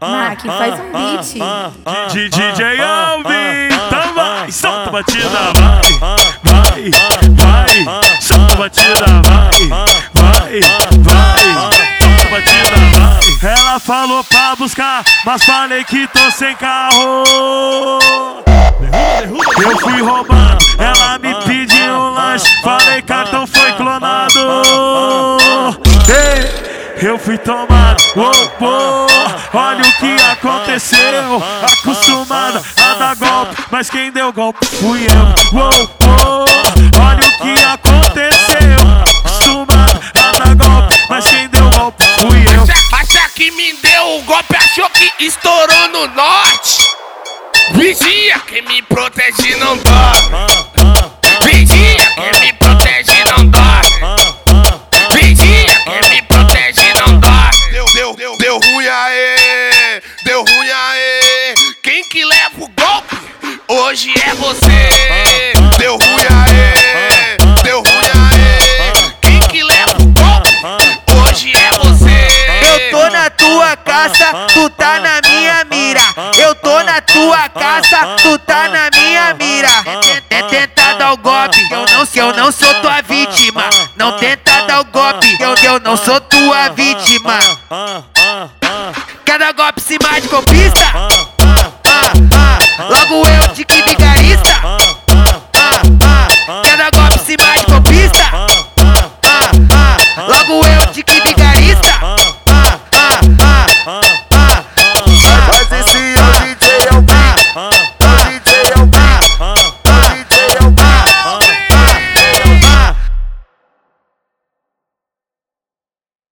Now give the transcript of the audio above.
Mac, faz um beat. De DJ Alvin, então solta a batida, vai, vai, vai, solta a batida, vai, vai, vai, solta a batida, vai. Ela falou pra buscar, mas falei que tô sem carro. Eu fui roubado, ela me pediu um lanche, falei cartão foi eu fui tomado, oh, oh, olha o que aconteceu. Acostumada a dar golpe, mas quem deu golpe fui eu. Oh, oh, olha o que aconteceu. Acostumada a dar golpe, mas quem deu golpe fui eu. Acha que me deu o golpe, achou que estourou no norte. Vigia, quem me protege não dorme. Hoje é você. Deu ruim aê, deu ruim aê. Quem que leva o golpe? Hoje é você. Eu tô na tua casa, tu tá na minha mira. Eu tô na tua casa, tu tá na minha mira. É, tentar dar o golpe, eu não, eu não sou tua vítima. Não tenta dar o golpe, eu, eu não sou tua vítima. Cada golpe se mais de golpista. Logo eu de que.